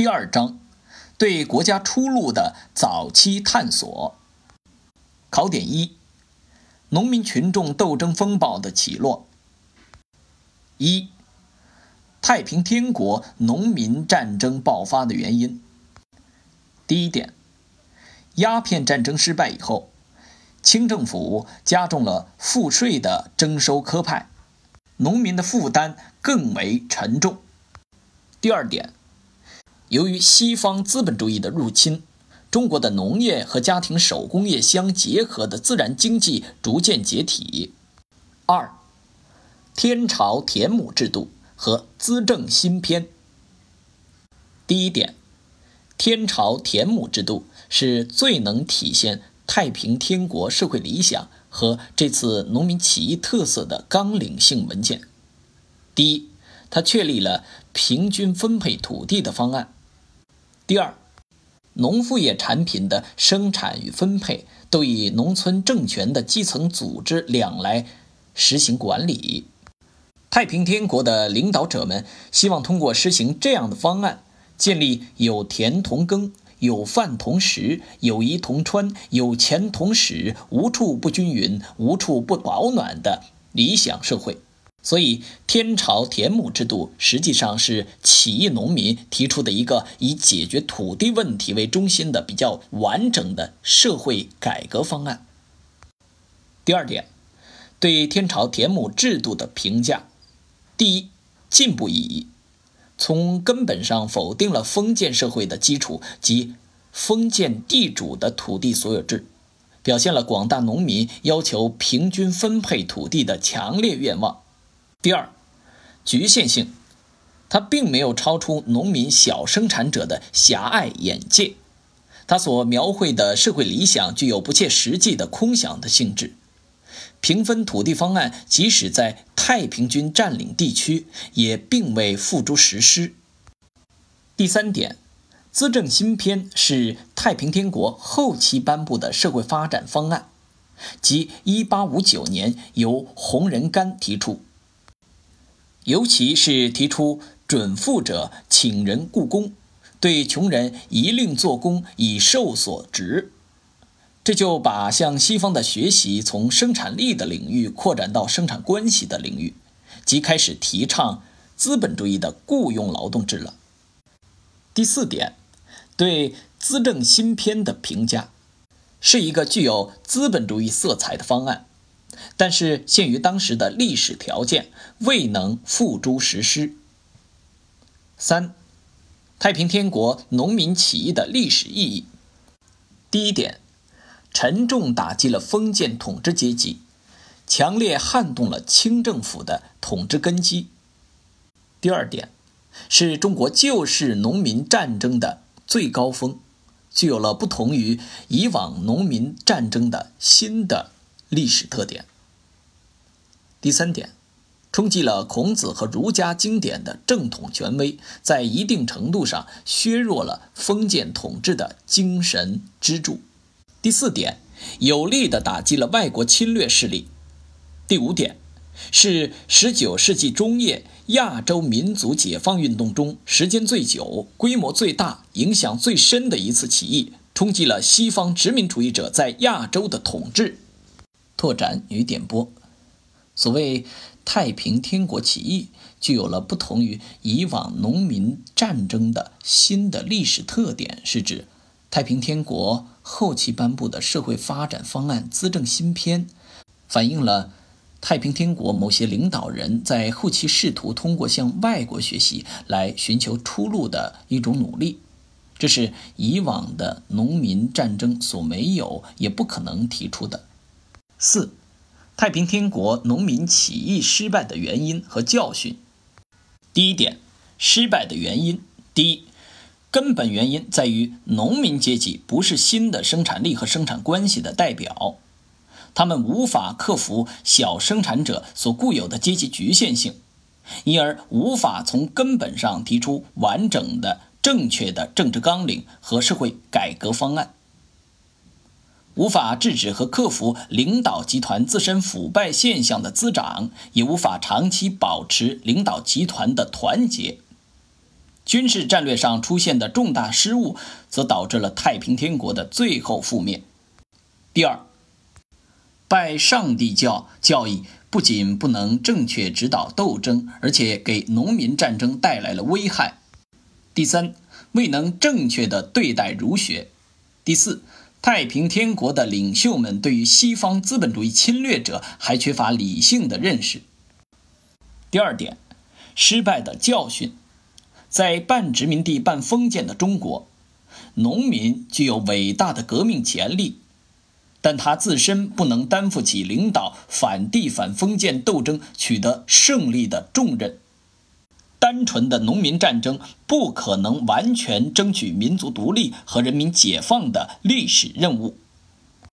第二章，对国家出路的早期探索。考点一：农民群众斗争风暴的起落。一、太平天国农民战争爆发的原因。第一点，鸦片战争失败以后，清政府加重了赋税的征收科派，农民的负担更为沉重。第二点，由于西方资本主义的入侵，中国的农业和家庭手工业相结合的自然经济逐渐解体。二，天朝田亩制度和资政新篇。第一点，天朝田亩制度是最能体现太平天国社会理想和这次农民起义特色的纲领性文件。第一。它确立了平均分配土地的方案。第二，农副业产品的生产与分配都以农村政权的基层组织两来实行管理。太平天国的领导者们希望通过实行这样的方案，建立有田同耕、有饭同食、有衣同穿、有钱同使、无处不均匀、无处不保暖的理想社会。所以，天朝田亩制度实际上是起义农民提出的一个以解决土地问题为中心的比较完整的社会改革方案。第二点，对天朝田亩制度的评价：第一，进步意义，从根本上否定了封建社会的基础及封建地主的土地所有制，表现了广大农民要求平均分配土地的强烈愿望。第二，局限性，它并没有超出农民小生产者的狭隘眼界，它所描绘的社会理想具有不切实际的空想的性质。平分土地方案即使在太平军占领地区，也并未付诸实施。第三点，资政新篇是太平天国后期颁布的社会发展方案，即1859年由洪仁玕提出。尤其是提出准富者请人雇工，对穷人一令做工以受所值，这就把向西方的学习从生产力的领域扩展到生产关系的领域，即开始提倡资本主义的雇佣劳动制了。第四点，对资政新篇的评价，是一个具有资本主义色彩的方案。但是，限于当时的历史条件，未能付诸实施。三、太平天国农民起义的历史意义。第一点，沉重打击了封建统治阶级，强烈撼动了清政府的统治根基。第二点，是中国旧式农民战争的最高峰，具有了不同于以往农民战争的新的。历史特点。第三点，冲击了孔子和儒家经典的正统权威，在一定程度上削弱了封建统治的精神支柱。第四点，有力地打击了外国侵略势力。第五点，是十九世纪中叶亚洲民族解放运动中时间最久、规模最大、影响最深的一次起义，冲击了西方殖民主义者在亚洲的统治。拓展与点拨，所谓太平天国起义，具有了不同于以往农民战争的新的历史特点，是指太平天国后期颁布的社会发展方案资政新篇，反映了太平天国某些领导人在后期试图通过向外国学习来寻求出路的一种努力，这是以往的农民战争所没有也不可能提出的。四，太平天国农民起义失败的原因和教训。第一点，失败的原因。第一，根本原因在于农民阶级不是新的生产力和生产关系的代表，他们无法克服小生产者所固有的阶级局限性，因而无法从根本上提出完整的、正确的政治纲领和社会改革方案。无法制止和克服领导集团自身腐败现象的滋长，也无法长期保持领导集团的团结。军事战略上出现的重大失误，则导致了太平天国的最后覆灭。第二，拜上帝教教义不仅不能正确指导斗争，而且给农民战争带来了危害。第三，未能正确的对待儒学。第四，太平天国的领袖们对于西方资本主义侵略者还缺乏理性的认识。第二点，失败的教训，在半殖民地半封建的中国，农民具有伟大的革命潜力，但他自身不能担负起领导反帝反封建斗争取得胜利的重任。单纯的农民战争不可能完全争取民族独立和人民解放的历史任务。